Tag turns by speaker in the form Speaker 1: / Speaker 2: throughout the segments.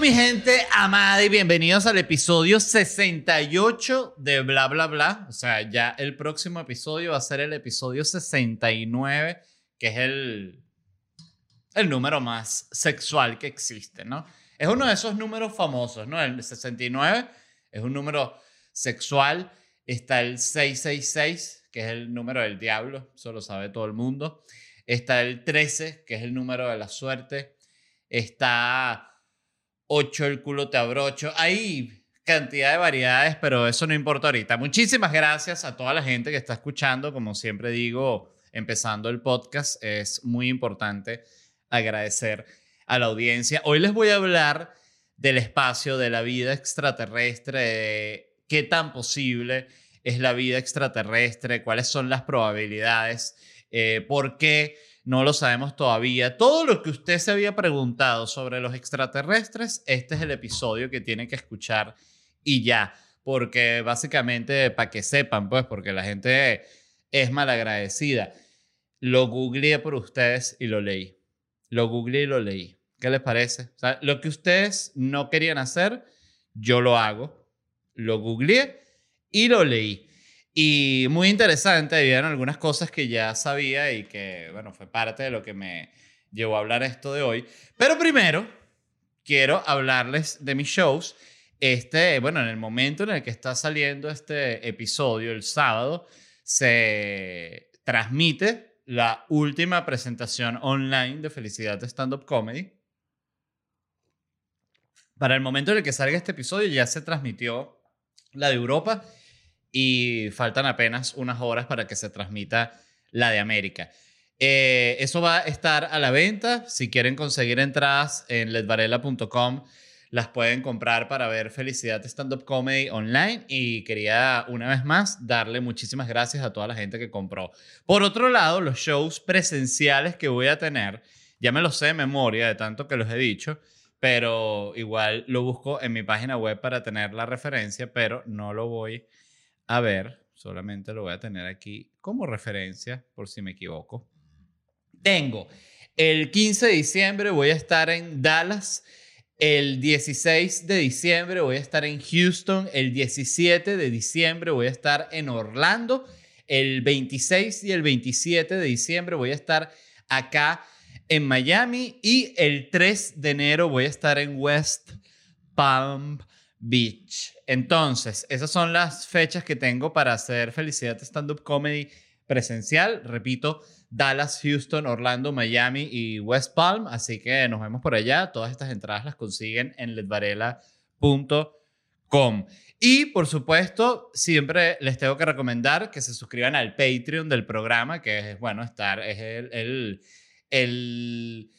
Speaker 1: mi gente amada y bienvenidos al episodio 68 de Bla Bla Bla. O sea, ya el próximo episodio va a ser el episodio 69, que es el, el número más sexual que existe, ¿no? Es uno de esos números famosos, ¿no? El 69 es un número sexual. Está el 666, que es el número del diablo, eso lo sabe todo el mundo. Está el 13, que es el número de la suerte. Está 8 el culo te abrocho. Hay cantidad de variedades, pero eso no importa ahorita. Muchísimas gracias a toda la gente que está escuchando. Como siempre digo, empezando el podcast, es muy importante agradecer a la audiencia. Hoy les voy a hablar del espacio, de la vida extraterrestre, de qué tan posible es la vida extraterrestre, cuáles son las probabilidades, eh, por qué no lo sabemos todavía. Todo lo que usted se había preguntado sobre los extraterrestres, este es el episodio que tiene que escuchar y ya. Porque básicamente, para que sepan, pues, porque la gente es malagradecida. Lo googleé por ustedes y lo leí. Lo googleé y lo leí. ¿Qué les parece? lo que ustedes no querían hacer, yo lo hago. Lo googleé y lo leí. Y muy interesante, habían algunas cosas que ya sabía y que, bueno, fue parte de lo que me llevó a hablar esto de hoy. Pero primero, quiero hablarles de mis shows. Este, bueno, en el momento en el que está saliendo este episodio, el sábado, se transmite la última presentación online de Felicidad Stand Up Comedy. Para el momento en el que salga este episodio ya se transmitió la de Europa y faltan apenas unas horas para que se transmita la de América. Eh, eso va a estar a la venta. Si quieren conseguir entradas en ledvarela.com, las pueden comprar para ver Felicidad Stand Up Comedy online. Y quería una vez más darle muchísimas gracias a toda la gente que compró. Por otro lado, los shows presenciales que voy a tener, ya me los sé de memoria de tanto que los he dicho, pero igual lo busco en mi página web para tener la referencia, pero no lo voy a ver, solamente lo voy a tener aquí como referencia por si me equivoco. Tengo el 15 de diciembre voy a estar en Dallas. El 16 de diciembre voy a estar en Houston. El 17 de diciembre voy a estar en Orlando. El 26 y el 27 de diciembre voy a estar acá en Miami. Y el 3 de enero voy a estar en West Palm Beach. Entonces, esas son las fechas que tengo para hacer Felicidad Stand Up Comedy presencial. Repito, Dallas, Houston, Orlando, Miami y West Palm. Así que nos vemos por allá. Todas estas entradas las consiguen en ledvarela.com. Y por supuesto, siempre les tengo que recomendar que se suscriban al Patreon del programa, que es, bueno, estar, es el, el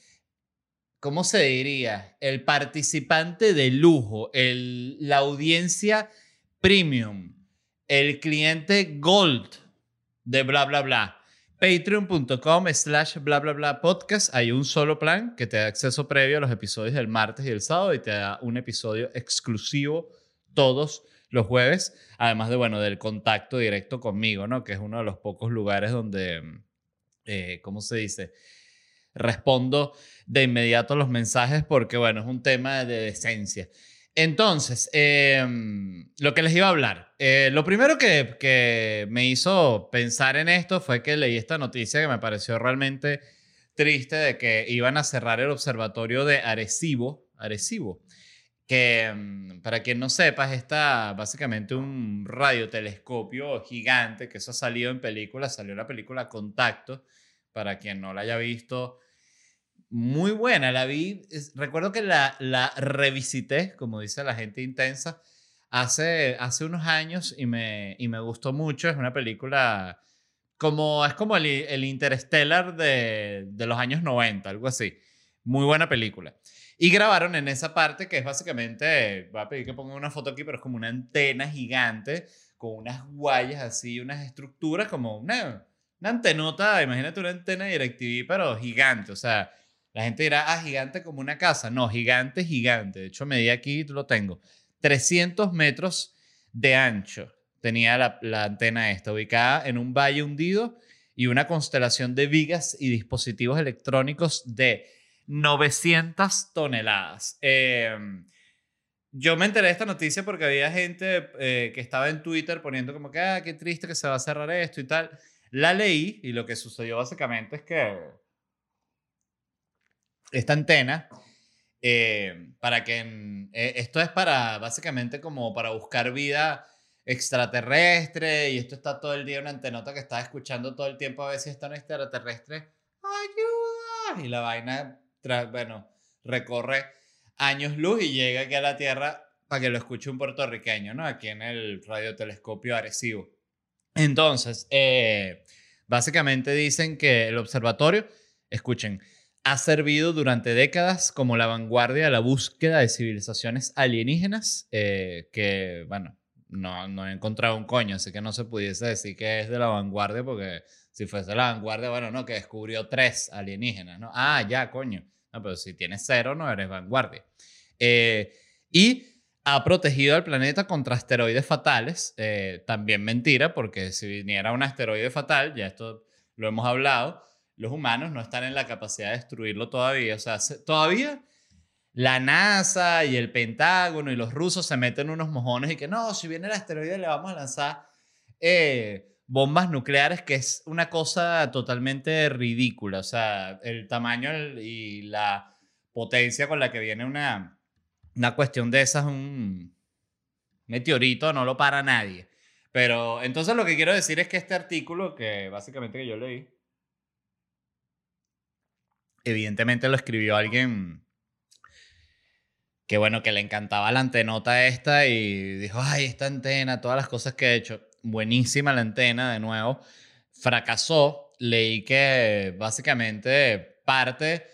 Speaker 1: ¿cómo se diría? El participante de lujo, la audiencia premium, el cliente gold de bla, bla, bla. Patreon.com slash bla, bla, bla podcast. Hay un solo plan que te da acceso previo a los episodios del martes y el sábado y te da un episodio exclusivo todos los jueves. Además de, bueno, del contacto directo conmigo, ¿no? Que es uno de los pocos lugares donde, eh, ¿cómo se dice? Respondo de inmediato los mensajes porque, bueno, es un tema de decencia. Entonces, em, lo que les iba a hablar. Eh, lo primero que, que, me hizo pensar en esto fue que leí esta noticia que me pareció realmente triste de que iban a cerrar el observatorio de Arecibo, Arecibo que em, para quien no sepa es esta, básicamente un radiotelescopio gigante que eso ha salido en películas, salió la película Contacto, para quien no la haya visto, muy buena. La vi, recuerdo que la, la revisité, como dice la gente intensa, hace, hace unos años y me, y me gustó mucho. Es una película como, es como el, el Interstellar de, de los años 90, algo así. Muy buena película. Y grabaron en esa parte que es básicamente, voy a pedir que pongan una foto aquí, pero es como una antena gigante con unas guayas así, unas estructuras como una, una antenota, imagínate una antena de DirecTV, pero gigante, o sea, la gente dirá, ah, gigante como una casa. No, gigante, gigante. De hecho, medí aquí, lo tengo. 300 metros de ancho tenía la, la antena esta, ubicada en un valle hundido y una constelación de vigas y dispositivos electrónicos de 900 toneladas. Em, yo me enteré de esta noticia porque había gente eh, que estaba en Twitter poniendo como que, ah, qué triste que se va a cerrar esto y tal. La leí y lo que sucedió básicamente es que esta antena, eh, para que, eh, esto es para, básicamente como para buscar vida extraterrestre y esto está todo el día una antenota que está escuchando todo el tiempo a ver si está un extraterrestre. ¡Ayuda! Y la vaina, bueno, recorre años luz y llega aquí a la Tierra para que lo escuche un puertorriqueño, ¿no? Aquí en el radiotelescopio Arecibo. Entonces, eh, básicamente dicen que el observatorio, escuchen, ha servido durante décadas como la vanguardia de la búsqueda de civilizaciones alienígenas, eh, que, bueno, no, no he encontrado un coño, así que no se pudiese decir que es de la vanguardia, porque si fuese la vanguardia, bueno, no, que descubrió tres alienígenas, ¿no? Ah, ya, coño. No, pero si tienes cero, no eres vanguardia. Eh, y ha protegido al planeta contra asteroides fatales. Eh, también mentira, porque si viniera un asteroide fatal, ya esto lo hemos hablado, los humanos no están en la capacidad de destruirlo todavía. O sea, todavía la NASA y el Pentágono y los rusos se meten unos mojones y que no, si viene el asteroide le vamos a lanzar eh, bombas nucleares, que es una cosa totalmente ridícula. O sea, el tamaño y la potencia con la que viene una, una cuestión de esas, un meteorito, no lo para nadie. Pero entonces lo que quiero decir es que este artículo, que básicamente que yo leí, evidentemente lo escribió alguien que bueno, que le encantaba la antenota esta y dijo, ay, esta antena, todas las cosas que he hecho, buenísima la antena de nuevo, fracasó, leí que básicamente parte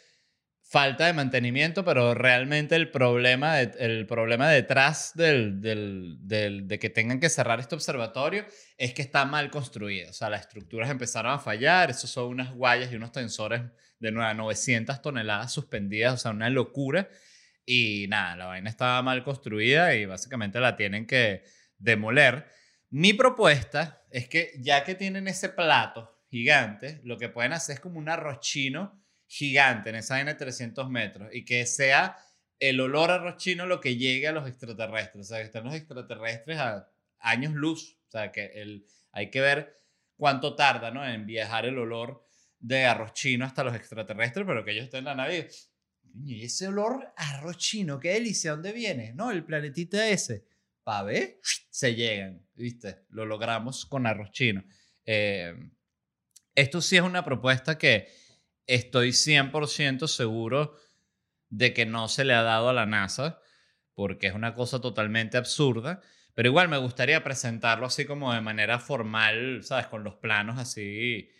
Speaker 1: falta de mantenimiento, pero realmente el problema, el problema detrás del, del, del, de que tengan que cerrar este observatorio es que está mal construido. O sea, las estructuras empezaron a fallar, esos son unas guayas y unos tensores de 900 toneladas suspendidas, o sea, una locura. Y nada, la vaina estaba mal construida y básicamente la tienen que demoler. Mi propuesta es que ya que tienen ese plato gigante, lo que pueden hacer es como un arroz chino gigante en esa vaina de 300 metros y que sea el olor a arroz chino lo que llegue a los extraterrestres. O sea, que estén los extraterrestres a años luz. O sea, que el, hay que ver cuánto tarda ¿no? en viajar el olor de arroz chino hasta los extraterrestres, pero que ellos estén en la nave y ese olor a arroz chino, qué delicia, ¿dónde viene? No, el planetita ese. Pa' ver, se llegan, ¿viste? Lo logramos con arroz chino. Eh, esto sí es una propuesta que estoy 100% seguro de que no se le ha dado a la NASA, porque es una cosa totalmente absurda. Pero igual me gustaría presentarlo así como de manera formal, ¿sabes? Con los planos así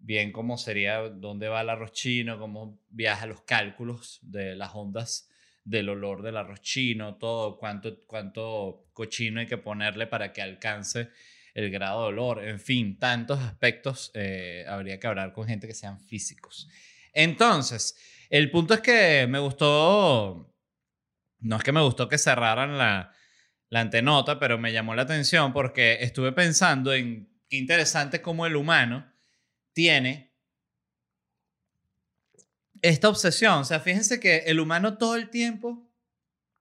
Speaker 1: bien cómo sería, dónde va el arroz chino, cómo viaja los cálculos de las ondas del olor del arroz chino, todo, cuánto, cuánto cochino hay que ponerle para que alcance el grado de olor, en fin, tantos aspectos eh, habría que hablar con gente que sean físicos. Entonces, el punto es que me gustó, no es que me gustó que cerraran la, la antenota, pero me llamó la atención porque estuve pensando en qué interesante cómo el humano tiene esta obsesión. O sea, fíjense que el humano todo el tiempo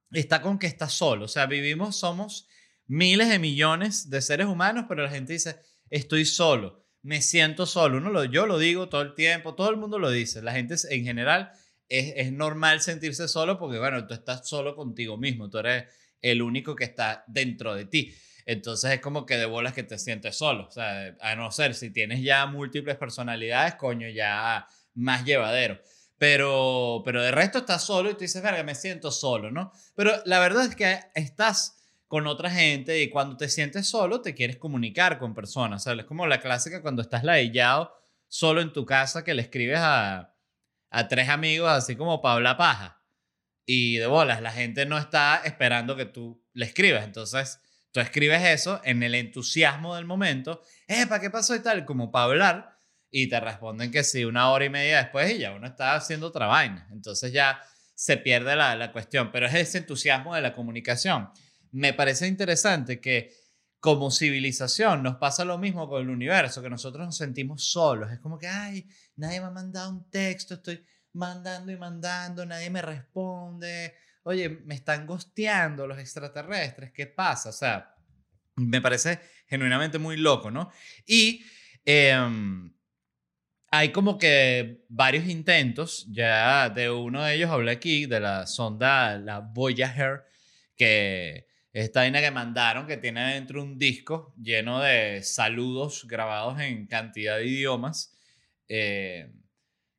Speaker 1: está con que está solo. O sea, vivimos, somos miles de millones de seres humanos, pero la gente dice, estoy solo, me siento solo. Uno lo, yo lo digo todo el tiempo, todo el mundo lo dice. La gente en general es, es normal sentirse solo porque, bueno, tú estás solo contigo mismo, tú eres el único que está dentro de ti. Entonces es como que de bolas que te sientes solo. O sea, a no ser si tienes ya múltiples personalidades, coño, ya más llevadero. Pero, pero de resto estás solo y tú dices, verga, me siento solo, ¿no? Pero la verdad es que estás con otra gente y cuando te sientes solo te quieres comunicar con personas. ¿sabes? Es como la clásica cuando estás ladillado solo en tu casa que le escribes a, a tres amigos así como Paula Paja. Y de bolas, la gente no está esperando que tú le escribas. Entonces Tú escribes eso en el entusiasmo del momento, ¿para qué pasó y tal? Como para hablar, y te responden que sí, una hora y media después y ya uno está haciendo otra vaina. Entonces ya se pierde la, la cuestión, pero es ese entusiasmo de la comunicación. Me parece interesante que como civilización nos pasa lo mismo con el universo, que nosotros nos sentimos solos. Es como que, ay, nadie me ha mandado un texto, estoy mandando y mandando, nadie me responde. Oye, me están gosteando los extraterrestres, ¿qué pasa? O sea, me parece genuinamente muy loco, ¿no? Y em, hay como que varios intentos, ya de uno de ellos hablé aquí, de la sonda, la Voyager, que esta vaina que mandaron, que tiene dentro un disco lleno de saludos grabados en cantidad de idiomas. Eh,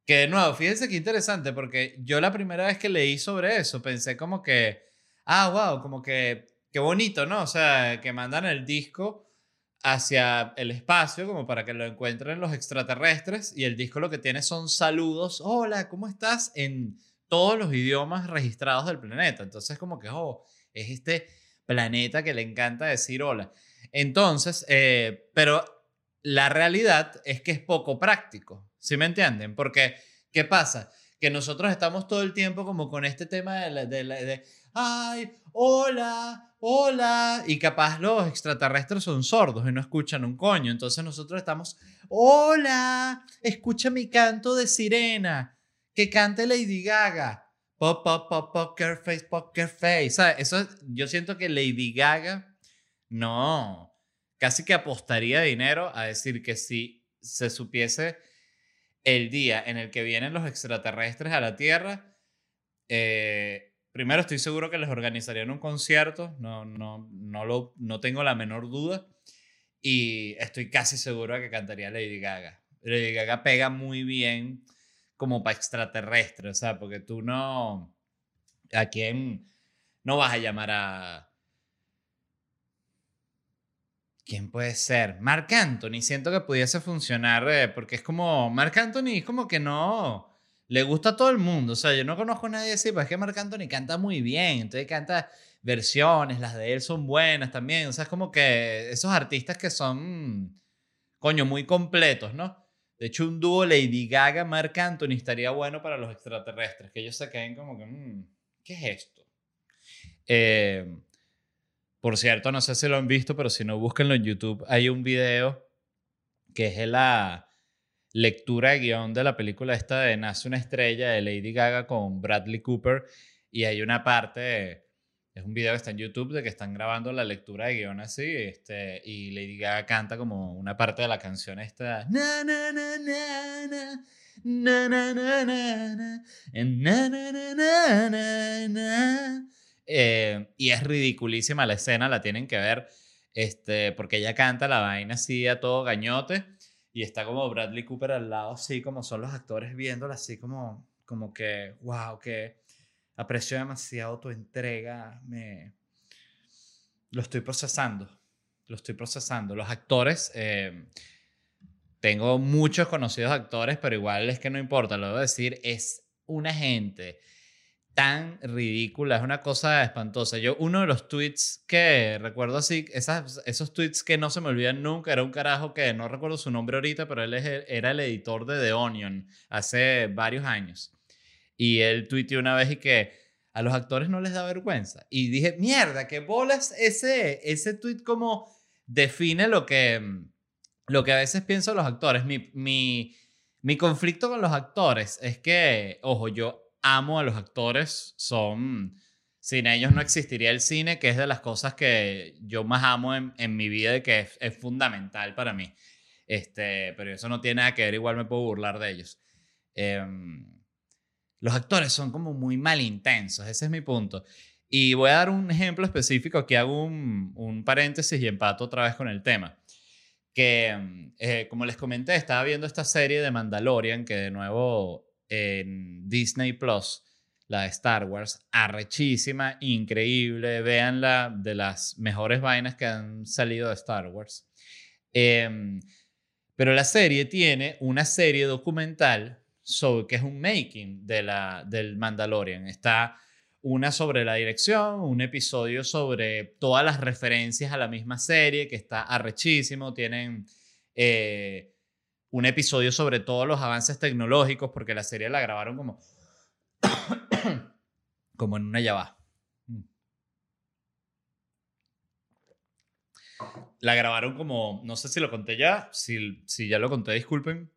Speaker 1: que de nuevo, fíjense qué interesante, porque yo la primera vez que leí sobre eso pensé como que, ah, wow, como que, qué bonito, ¿no? O sea, que mandan el disco hacia el espacio como para que lo encuentren los extraterrestres y el disco lo que tiene son saludos, hola, ¿cómo estás? En todos los idiomas registrados del planeta. Entonces como que, oh, es este planeta que le encanta decir hola. Entonces, eh, pero la realidad es que es poco práctico, ¿sí me entienden? Porque, ¿qué pasa? Que nosotros estamos todo el tiempo como con este tema de, de, de ay, hola, hola, y capaz los extraterrestres son sordos y no escuchan un coño. Entonces nosotros estamos, hola, escucha mi canto de sirena, que cante Lady Gaga. Pop, pop, pop, poker face, poker face. Eso, yo siento que Lady Gaga, no, casi que apostaría dinero a decir que si se supiese el día en el que vienen los extraterrestres a la Tierra, eh, primero estoy seguro que les organizarían un concierto, no, no, no, lo, no tengo la menor duda. Y estoy casi seguro de que cantaría Lady Gaga. Lady Gaga pega muy bien como para extraterrestre, o sea, porque tú no... ¿A quién no vas a llamar a... ¿Quién puede ser? Mark Anthony, siento que pudiese funcionar, eh, porque es como, Mark Anthony es como que no, le gusta a todo el mundo. O sea, yo no conozco a nadie así, pero es que Marc Anthony canta muy bien. Entonces canta versiones, las de él son buenas también. O sea, es como que esos artistas que son, coño, muy completos, ¿no? De hecho, un dúo Lady Gaga, Marc Anthony estaría bueno para los extraterrestres, que ellos se queden como que, mm, ¿qué es esto? Eh, por cierto, no sé si lo han visto, pero si no, búsquenlo en YouTube. Hay un video que es la lectura de guion de la película esta de Nace una estrella de Lady Gaga con Bradley Cooper y hay una parte, es un video que está en YouTube de que están grabando la lectura de guion así este, y Lady Gaga canta como una parte de la canción esta na na na na na na na na na na na y es ridiculísima la escena, la tienen que ver, este, porque ella canta la vaina así a todo gañote y está como Bradley Cooper al lado, así como son los actores viéndola, así como, como que, wow, que aprecio demasiado tu entrega, me... Lo estoy procesando, lo estoy procesando. Los actores, eh, tengo muchos conocidos actores, pero igual es que no importa, lo debo decir, es una gente tan ridícula, es una cosa espantosa. Yo, uno de los tweets que recuerdo así, esas, esos tweets que no se me olvidan nunca, era un carajo que no recuerdo su nombre ahorita, pero él era el editor de The Onion hace varios años. Y él tuiteó una vez y que a los actores no les da vergüenza. Y dije, mierda, qué bolas ese, ese tweet como define lo que, lo que a veces pienso los actores. Mi, mi, mi conflicto con los actores es que, ojo, yo amo a los actores, son... Sin ellos no existiría el cine, que es de las cosas que yo más amo en, en mi vida y que es, fundamental para mí. Este, pero eso no tiene nada que ver, igual me puedo burlar de ellos. Em, los actores son como muy mal intensos, ese es mi punto. Y voy a dar un ejemplo específico, aquí hago un, paréntesis y empato otra vez con el tema. Que, eh, como les comenté, estaba viendo esta serie de Mandalorian, que de nuevo en Disney Plus, la de Star Wars, arrechísima, increíble, véanla, de las mejores vainas que han salido de Star Wars. Em, pero la serie tiene una serie documental sobre, que es un making de la, del Mandalorian. Está una sobre la dirección, un episodio sobre todas las referencias a la misma serie, que está arrechísimo. Tienen eh, un episodio sobre todos los avances tecnológicos, porque la serie la grabaron como, como en una llave. Mm. La grabaron como, no sé si lo conté ya, si, si ya lo conté, disculpen,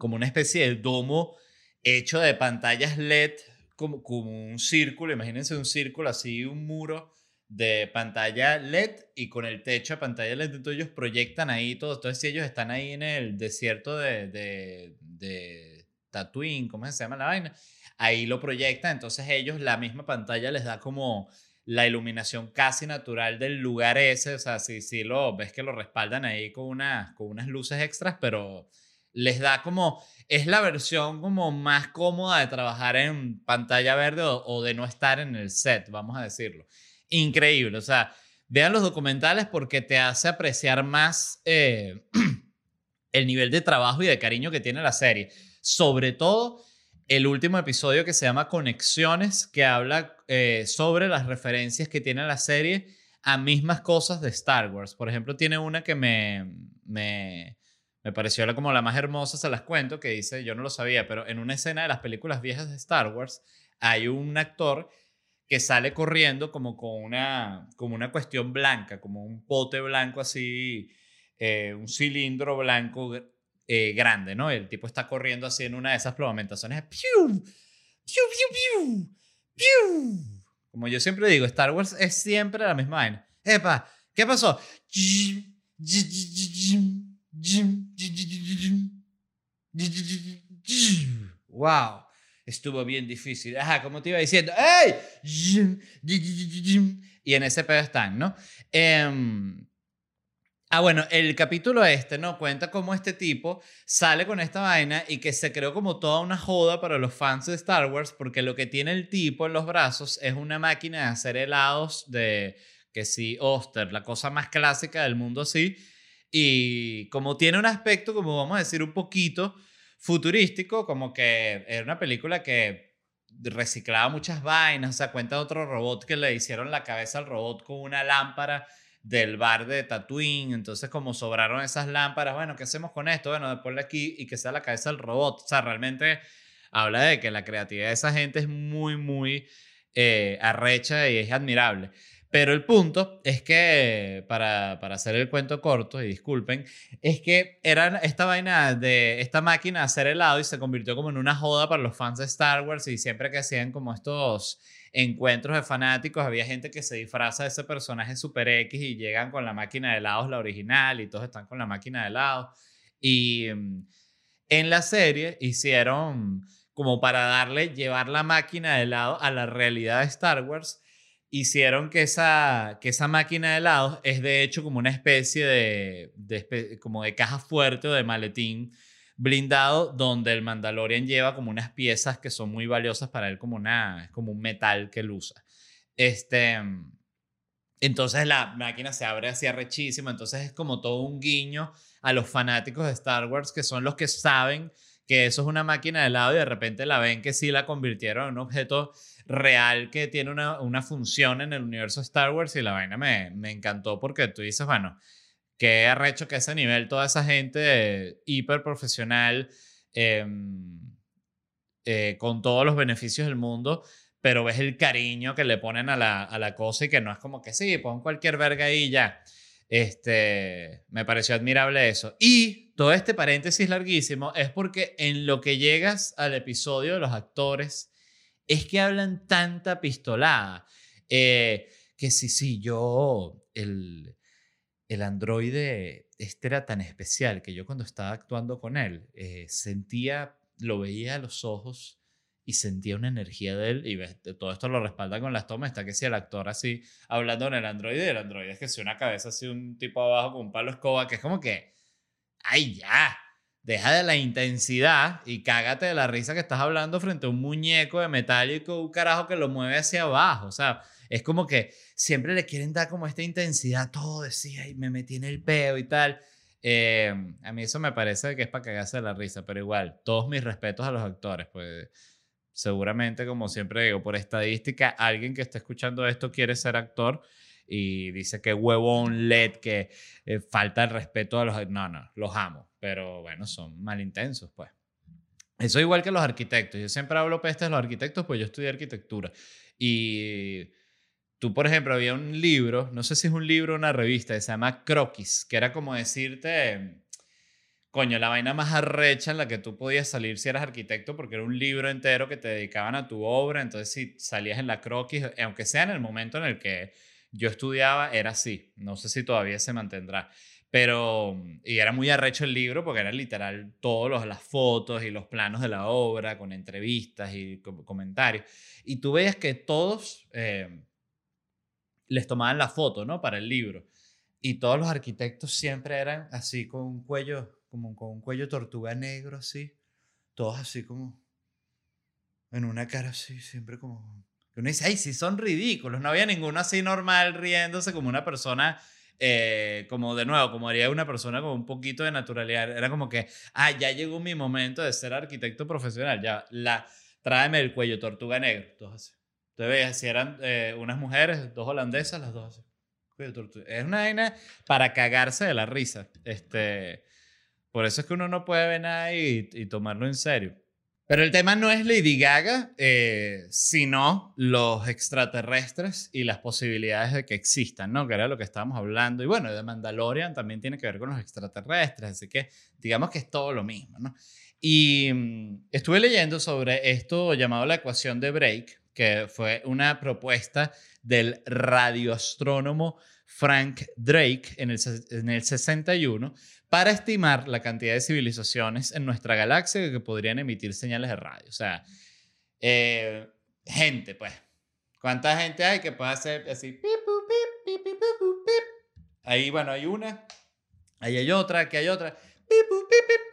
Speaker 1: como una especie de domo hecho de pantallas LED como, como un círculo, imagínense un círculo así, un muro de pantalla LED y con el techo de pantalla LED, entonces ellos proyectan ahí todo, entonces si ellos están ahí en el desierto de, de, de Tatooine, ¿cómo se llama la vaina? Ahí lo proyectan, entonces ellos la misma pantalla les da como la iluminación casi natural del lugar ese, o sea, si, si lo ves que lo respaldan ahí con, una, con unas luces extras, pero les da como, es la versión como más cómoda de trabajar en pantalla verde o, de no estar en el set, vamos a decirlo. Increíble, o sea, vean los documentales porque te hace apreciar más eh, el nivel de trabajo y de cariño que tiene la serie. Sobre todo el último episodio que se llama Conexiones, que habla eh, sobre las referencias que tiene la serie a mismas cosas de Star Wars. Por ejemplo, tiene una que me, me, me pareció como la más hermosa, se las cuento, que dice, yo no lo sabía, pero en una escena de las películas viejas de Star Wars hay un actor que sale corriendo como con una, como una cuestión blanca, como un pote blanco así, eh, un cilindro blanco eh, grande, ¿no? El tipo está corriendo así en una de esas plavamentaciones. ¡Piu! ¡Piu, piu, piu! Como yo siempre digo, Star Wars es siempre la misma vaina. ¡Epa! ¿Qué pasó? Wow, estuvo bien difícil. Ajá, como te iba diciendo, ¡Ey! Y en ese pedo están, ¿no? Em, ah, bueno, el capítulo este, ¿no? Cuenta cómo este tipo sale con esta vaina y que se creó como toda una joda para los fans de Star Wars, porque lo que tiene el tipo en los brazos es una máquina de hacer helados de, que sí, Oster, la cosa más clásica del mundo así y como tiene un aspecto, como vamos a decir, un poquito futurístico, como que era una película que reciclaba muchas vainas, o sea, cuenta de otro robot que le hicieron la cabeza al robot con una lámpara del bar de Tatooine, entonces como sobraron esas lámparas, bueno, ¿qué hacemos con esto? Bueno, de aquí y que sea la cabeza del robot, o sea, realmente habla de que la creatividad de esa gente es muy, muy eh, arrecha y es admirable. Pero el punto es que, para, para, hacer el cuento corto, y disculpen, es que era esta vaina de esta máquina de hacer helado y se convirtió como en una joda para los fans de Star Wars y siempre que hacían como estos encuentros de fanáticos, había gente que se disfraza de ese personaje super X y llegan con la máquina de helados, la original, y todos están con la máquina de helados. Y mm, en la serie hicieron como para darle, llevar la máquina de helado a la realidad de Star Wars hicieron que esa, que esa máquina de helados es de hecho como una especie de, de, como de caja fuerte o de maletín blindado donde el Mandalorian lleva como unas piezas que son muy valiosas para él como una como un metal que él usa. Este entonces la máquina se abre así arrechísima, entonces es como todo un guiño a los fanáticos de Star Wars que son los que saben que eso es una máquina de helado y de repente la ven que sí la convirtieron en un objeto real que tiene una, una función en el universo Star Wars y la vaina me, me encantó porque tú dices, bueno, qué arrecho que ese nivel toda esa gente hiper profesional em, eh, con todos los beneficios del mundo, pero ves el cariño que le ponen a la, a la cosa y que no es como que sí, pon cualquier verga ahí ya. Este, me pareció admirable eso. Y todo este paréntesis larguísimo es porque en lo que llegas al episodio de los actores, es que hablan tanta pistolada. Eh, que sí, sí, yo, el, el androide, este era tan especial que yo cuando estaba actuando con él, eh, sentía, lo veía a los ojos y sentía una energía de él y todo esto lo respalda con las tomas, está que si el actor así hablando con el androide, el androide es que si una cabeza así, un tipo abajo con un palo escoba, que es como que, ay ya, deja de la intensidad y cágate de la risa que estás hablando frente a un muñeco de metálico, un carajo que lo mueve hacia abajo. O sea, es como que siempre le quieren dar como esta intensidad, todo decía, y me metí en el peo y tal. Eh, a mí eso me parece que es para cagarse de la risa, pero igual, todos mis respetos a los actores, pues seguramente, como siempre digo, por estadística, alguien que está escuchando esto quiere ser actor y dice que huevón LED, que eh, falta el respeto a los... No, no, los amo, pero bueno, son malintensos, pues. Eso igual que los arquitectos. Yo siempre hablo pestes de los arquitectos, pues yo estudié arquitectura. Y tú, por ejemplo, había un libro, no sé si es un libro o una revista, que se llama Croquis, que era como decirte coño, la vaina más arrecha en la que tú podías salir si eras arquitecto, porque era un libro entero que te dedicaban a tu obra, entonces si salías en la croquis, aunque sea en el momento en el que yo estudiaba, era así, no sé si todavía se mantendrá. Pero, y era muy arrecho el libro porque era literal todas las fotos y los planos de la obra con entrevistas y comentarios. Y tú veías que todos eh, les tomaban la foto, ¿no? Para el libro. Y todos los arquitectos siempre eran así con un cuello, como con un cuello tortuga negro así. Todos así como en una cara así, siempre como... Uno dice, ay, sí son ridículos. No había ninguno así normal riéndose como una persona eh, como de nuevo, como haría una persona con un poquito de naturalidad. Era como que, ah, ya llegó mi momento de ser arquitecto profesional. Ya, la, tráeme el cuello tortuga negro. Entonces, así. si eran eh, unas mujeres, dos holandesas, las dos así. Es una vaina para cagarse de la risa. Este, por eso es que uno no puede ver nada y tomarlo en serio. Pero el tema no es Lady Gaga, eh, sino los extraterrestres y las posibilidades de que existan, ¿no? Que era lo que estábamos hablando. Y bueno, de Mandalorian también tiene que ver con los extraterrestres, así que digamos que es todo lo mismo, ¿no? Y mm, estuve leyendo sobre esto llamado la ecuación de Drake, que fue una propuesta del radioastrónomo Frank Drake en el, en el 61 para estimar la cantidad de civilizaciones en nuestra galaxia que podrían emitir señales de radio. O sea, eh, gente, pues. ¿Cuánta gente hay que puede hacer así? Ahí, bueno, hay una. Ahí hay otra, aquí hay otra.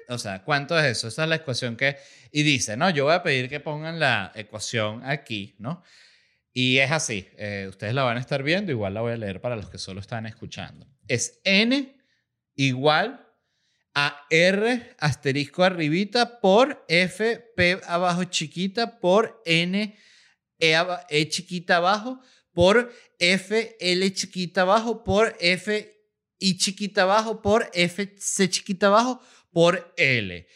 Speaker 1: O sea, ¿cuánto es eso? Esa es la ecuación que... Y dice, no, yo voy a pedir que pongan la ecuación aquí, ¿no? Y es así. Eh, ustedes la van a estar viendo, igual la voy a leer para los que solo están escuchando. Es n igual a R asterisco arribita por F P abajo chiquita por N E, e chiquita abajo por F L chiquita abajo por F I chiquita abajo por F C chiquita abajo por L.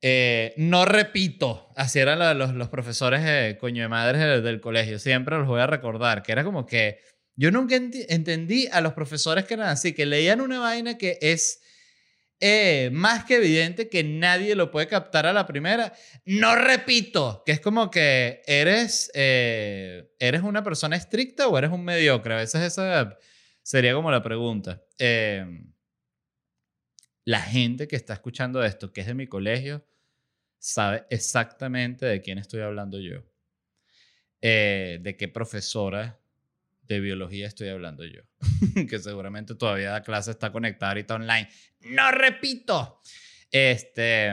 Speaker 1: Eh, no repito, así eran los, los profesores de coño de madres del, colegio, siempre los voy a recordar, que era como que yo nunca entendí a los profesores que eran así, que leían una vaina que es eh, más que evidente que nadie lo puede captar a la primera. No repito, que es como que eres, eh, ¿eres una persona estricta o eres un mediocre? A veces esa sería como la pregunta. Em, la gente que está escuchando esto, que es de mi colegio, sabe exactamente de quién estoy hablando yo. Eh, de qué profesora de biología estoy hablando yo, que seguramente todavía la clase está conectada ahorita online. No repito. Este,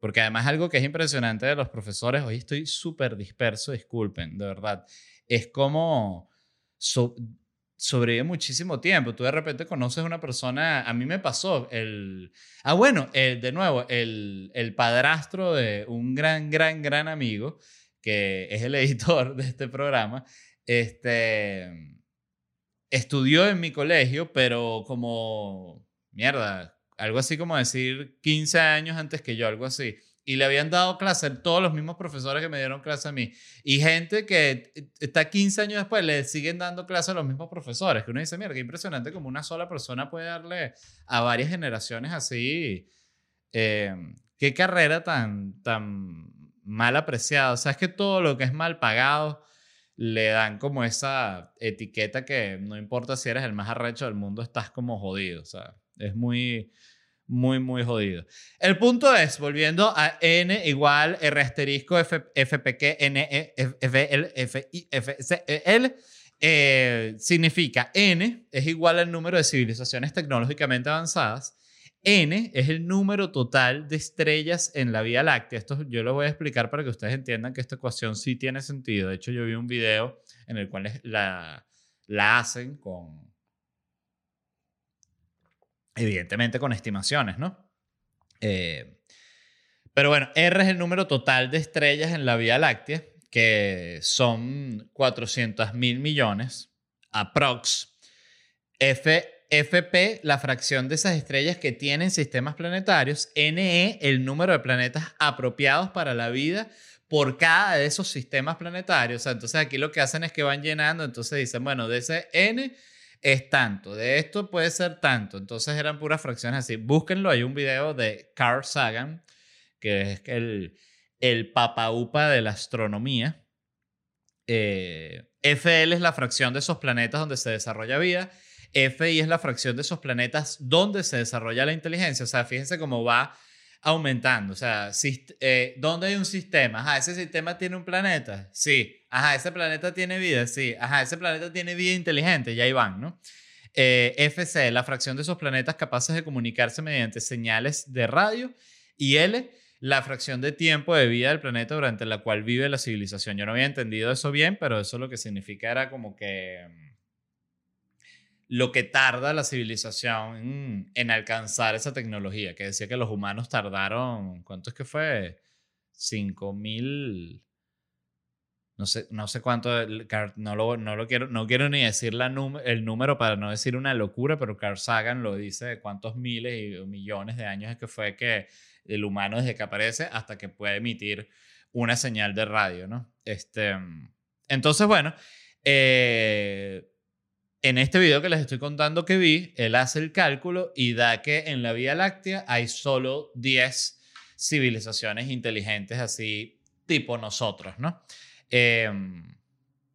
Speaker 1: porque además algo que es impresionante de los profesores, hoy estoy súper disperso, disculpen, de verdad. Es como sobrevive muchísimo tiempo. Tú de repente conoces una persona, a mí me pasó el... Ah, bueno, el, de nuevo, el, el padrastro de un gran, gran, gran amigo, que es el editor de este programa, este, estudió en mi colegio, pero como, mierda, algo así como decir 15 años antes que yo, algo así. Y le habían dado clase todos los mismos profesores que me dieron clase a mí. Y gente que está 15 años después le siguen dando clase a los mismos profesores. Que uno dice, mierda, qué impresionante como una sola persona puede darle a varias generaciones así. Eh, qué carrera tan, tan mal apreciada. O sea, es que todo lo que es mal pagado le dan como esa etiqueta que no importa si eres el más arrecho del mundo, estás como jodido. O sea, es muy, muy, muy jodido. El punto es, volviendo a n igual r asterisco f, fpq n e f l f i f c e l eh, significa n es igual al número de civilizaciones tecnológicamente avanzadas N es el número total de estrellas en la Vía Láctea. Esto yo lo voy a explicar para que ustedes entiendan que esta ecuación sí tiene sentido. De hecho, yo vi un video en el cual la, la hacen con, evidentemente con estimaciones, ¿no? Eh, pero bueno, R es el número total de estrellas en la Vía Láctea, que son 400 mil millones, aprox. F FP, la fracción de esas estrellas que tienen sistemas planetarios, NE, el número de planetas apropiados para la vida por cada de esos sistemas planetarios. entonces aquí lo que hacen es que van llenando, entonces dicen, bueno, de ese N, es tanto, de esto puede ser tanto. Entonces eran puras fracciones así. Búsquenlo, hay un video de Carl Sagan, que es el, el papaupa de la astronomía. Eh, FL es la fracción de esos planetas donde se desarrolla vida. FI es la fracción de esos planetas donde se desarrolla la inteligencia. O sea, fíjense cómo va aumentando. O sea, eh, ¿dónde hay un sistema? Ajá, ese sistema tiene un planeta. Sí. Ajá, ese planeta tiene vida. Sí. Ajá, ese planeta tiene vida inteligente. Ya ahí van, ¿no? Eh, FC, la fracción de esos planetas capaces de comunicarse mediante señales de radio. Y L, la fracción de tiempo de vida del planeta durante la cual vive la civilización. Yo no había entendido eso bien, pero eso lo que significa era como que mm, lo que tarda la civilización en, alcanzar esa tecnología, que decía que los humanos tardaron, ¿cuánto es que fue? 5000 no sé, no sé cuánto, no lo, no lo quiero, no quiero ni decir la el número para no decir una locura, pero Carl Sagan lo dice de cuántos miles y millones de años es que fue que el humano desde que aparece hasta que puede emitir una señal de radio, ¿no? Este, entonces, bueno, eh, en este video que les estoy contando que vi, él hace el cálculo y da que en la Vía Láctea hay solo 10 civilizaciones inteligentes así tipo nosotros, ¿no? Em,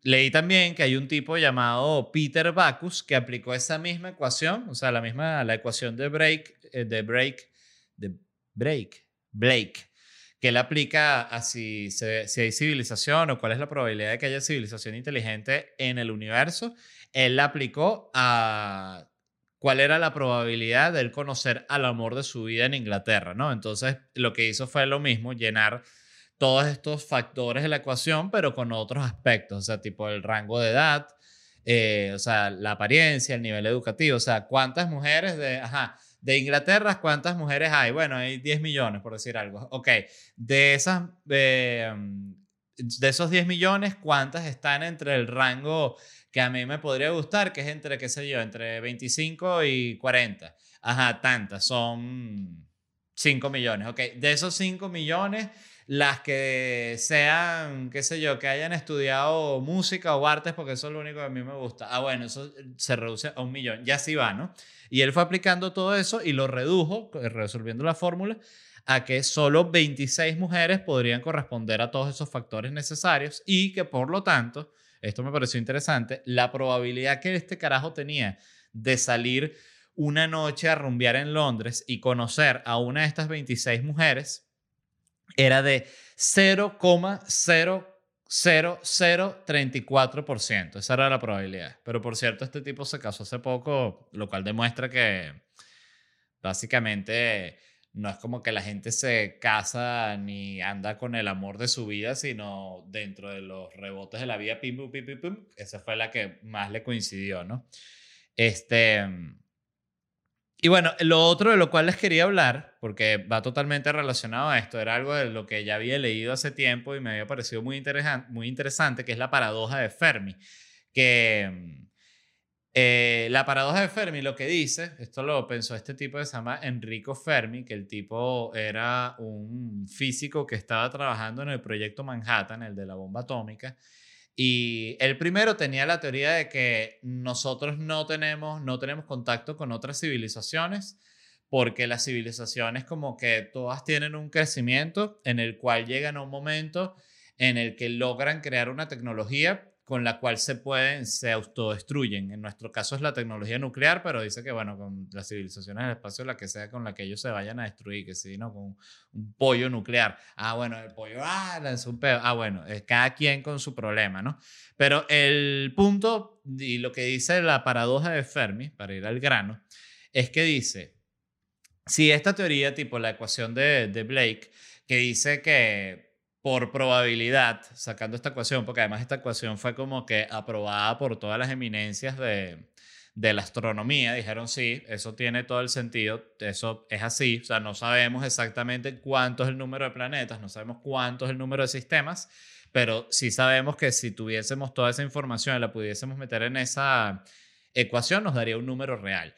Speaker 1: leí también que hay un tipo llamado Peter Backus que aplicó esa misma ecuación, o sea, la misma, la ecuación de break, eh, de break, de break, Blake, que él aplica a si hay civilización o cuál es la probabilidad de que haya civilización inteligente en el universo él aplicó a cuál era la probabilidad de él conocer al amor de su vida en Inglaterra, ¿no? Entonces, lo que hizo fue lo mismo, llenar todos estos factores de la ecuación, pero con otros aspectos, o sea, tipo el rango de edad, eh, o sea, la apariencia, el nivel educativo, o sea, cuántas mujeres de Inglaterra, ¿cuántas mujeres hay? Bueno, hay 10 millones, por decir algo. Ok, de esas, eh, de esos 10 millones, ¿cuántas están entre el rango que a mí me podría gustar, que es entre, qué sé yo, entre 25 y 40. Ajá, tantas, son 5 millones. Ok, de esos 5 millones, las que sean, qué sé yo, que hayan estudiado música o artes, porque eso es lo único que a mí me gusta. Ah, bueno, eso se reduce a un millón. Ya sí va, ¿no? Y él fue aplicando todo eso y lo redujo, resolviendo la fórmula, a que solo 26 mujeres podrían corresponder a todos esos factores necesarios y que por lo tanto esto me pareció interesante, la probabilidad que este carajo tenía de salir una noche a rumbear en Londres y conocer a una de estas 26 mujeres era de 0,00034%. Esa era la probabilidad. Pero por cierto, este tipo se casó hace poco, lo cual demuestra que básicamente no es como que la gente se casa ni anda con el amor de su vida, sino dentro de los rebotes de la vida, pim, pum, pim, pim, pum, esa fue la que más le coincidió, ¿no? Este, y bueno, lo otro de lo cual les quería hablar, porque va totalmente relacionado a esto, era algo de lo que ya había leído hace tiempo y me había parecido muy, interesante, muy interesante, que es la paradoja de Fermi, que eh, la paradoja de Fermi lo que dice, esto lo pensó este tipo que se llama Enrico Fermi, que el tipo era un físico que estaba trabajando en el proyecto Manhattan, el de la bomba atómica, y el primero tenía la teoría de que nosotros no tenemos, no tenemos contacto con otras civilizaciones, porque las civilizaciones como que todas tienen un crecimiento en el cual llegan a un momento en el que logran crear una tecnología con la cual se pueden, se autodestruyen. En nuestro caso es la tecnología nuclear, pero dice que, bueno, con las civilizaciones del espacio, la que sea con la que ellos se vayan a destruir, que sí, ¿no? Con un pollo nuclear. Ah, bueno, el pollo, ah, es un pedo. Ah, bueno, es cada quien con su problema, ¿no? Pero el punto y lo que dice la paradoja de Fermi, para ir al grano, es que dice, si esta teoría, tipo la ecuación de, de Blake, que dice que por probabilidad, sacando esta ecuación, porque además esta ecuación fue como que aprobada por todas las eminencias de, de la astronomía, dijeron sí, eso tiene todo el sentido, eso es así, o sea, no sabemos exactamente cuánto es el número de planetas, no sabemos cuánto es el número de sistemas, pero sí sabemos que si tuviésemos toda esa información y la pudiésemos meter en esa ecuación, nos daría un número real.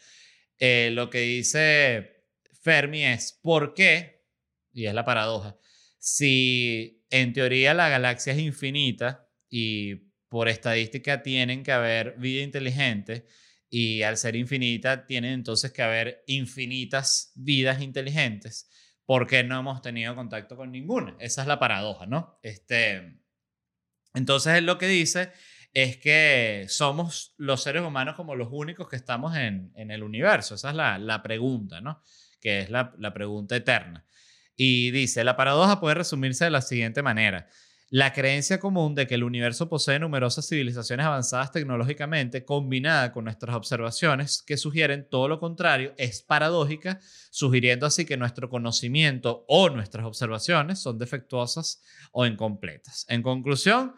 Speaker 1: Eh, lo que dice Fermi es, ¿por qué? Y es la paradoja si en teoría la galaxia es infinita y por estadística tienen que haber vida inteligente y al ser infinita tiene entonces que haber infinitas vidas inteligentes porque no hemos tenido contacto con ninguna. Esa es la paradoja, ¿no? Este, entonces él lo que dice es que somos los seres humanos como los únicos que estamos en, el universo. Esa es la, pregunta, ¿no? Que es la, la pregunta eterna. Y dice, la paradoja puede resumirse de la siguiente manera. La creencia común de que el universo posee numerosas civilizaciones avanzadas tecnológicamente, combinada con nuestras observaciones que sugieren todo lo contrario, es paradójica, sugiriendo así que nuestro conocimiento o nuestras observaciones son defectuosas o incompletas. En conclusión,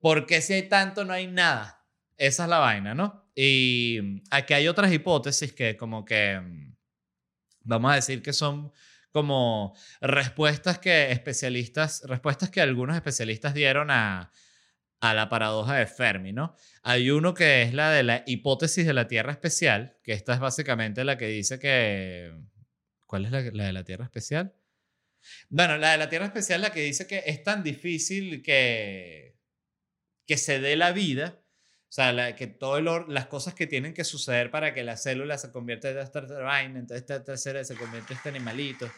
Speaker 1: ¿por qué si hay tanto no hay nada? Esa es la vaina, ¿no? Y aquí hay otras hipótesis que como que, vamos a decir que son como respuestas que especialistas, respuestas que algunos especialistas dieron a, a la paradoja de Fermi, ¿no? Hay uno que es la de la hipótesis de la Tierra especial, que esta es básicamente la que dice que... ¿Cuál es la, la de la Tierra especial? Bueno, la de la Tierra especial la que dice que es tan difícil que, que se dé la vida o sea, que todas las cosas que tienen que suceder para que la célula se convierta en esta vaina, entonces esta tercera se convierte en este animalito.